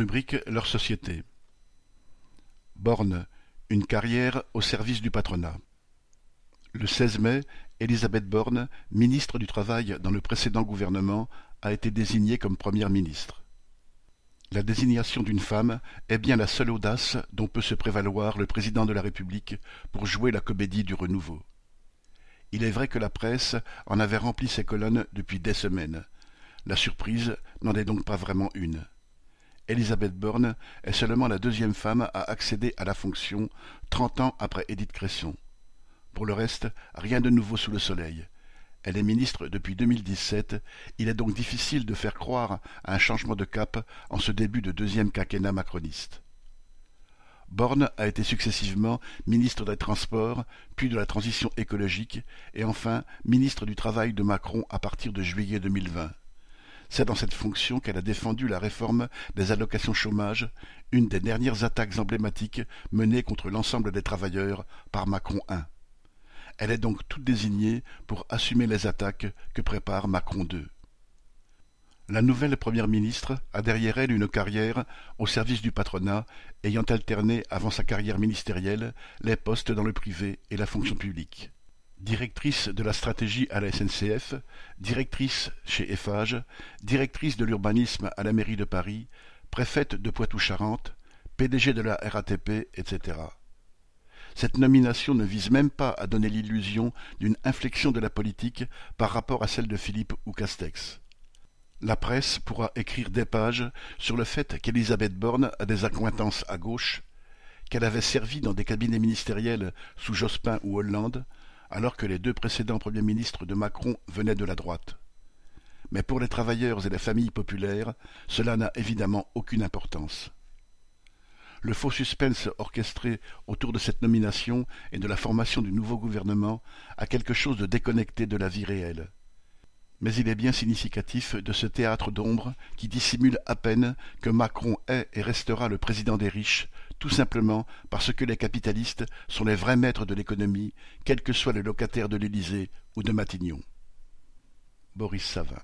Rubrique Leur société. Borne, une carrière au service du patronat. Le 16 mai, Elisabeth Borne, ministre du Travail dans le précédent gouvernement, a été désignée comme première ministre. La désignation d'une femme est bien la seule audace dont peut se prévaloir le président de la République pour jouer la comédie du renouveau. Il est vrai que la presse en avait rempli ses colonnes depuis des semaines. La surprise n'en est donc pas vraiment une. Elisabeth Borne est seulement la deuxième femme à accéder à la fonction, trente ans après Édith Cresson. Pour le reste, rien de nouveau sous le soleil. Elle est ministre depuis 2017, il est donc difficile de faire croire à un changement de cap en ce début de deuxième quinquennat macroniste. Borne a été successivement ministre des Transports, puis de la Transition écologique, et enfin ministre du Travail de Macron à partir de juillet 2020. C'est dans cette fonction qu'elle a défendu la réforme des allocations chômage, une des dernières attaques emblématiques menées contre l'ensemble des travailleurs par Macron I. Elle est donc toute désignée pour assumer les attaques que prépare Macron II. La nouvelle première ministre a derrière elle une carrière au service du patronat, ayant alterné avant sa carrière ministérielle les postes dans le privé et la fonction publique directrice de la stratégie à la SNCF, directrice chez Eiffage, directrice de l'urbanisme à la mairie de Paris, préfète de Poitou-Charentes, PDG de la RATP, etc. Cette nomination ne vise même pas à donner l'illusion d'une inflexion de la politique par rapport à celle de Philippe ou Castex. La presse pourra écrire des pages sur le fait qu'Elisabeth Borne a des accointances à gauche, qu'elle avait servi dans des cabinets ministériels sous Jospin ou Hollande, alors que les deux précédents premiers ministres de Macron venaient de la droite. Mais pour les travailleurs et les familles populaires, cela n'a évidemment aucune importance. Le faux suspense orchestré autour de cette nomination et de la formation du nouveau gouvernement a quelque chose de déconnecté de la vie réelle. Mais il est bien significatif de ce théâtre d'ombre qui dissimule à peine que Macron est et restera le président des riches, tout simplement parce que les capitalistes sont les vrais maîtres de l'économie, quel que soit le locataire de l'Élysée ou de Matignon. Boris Savin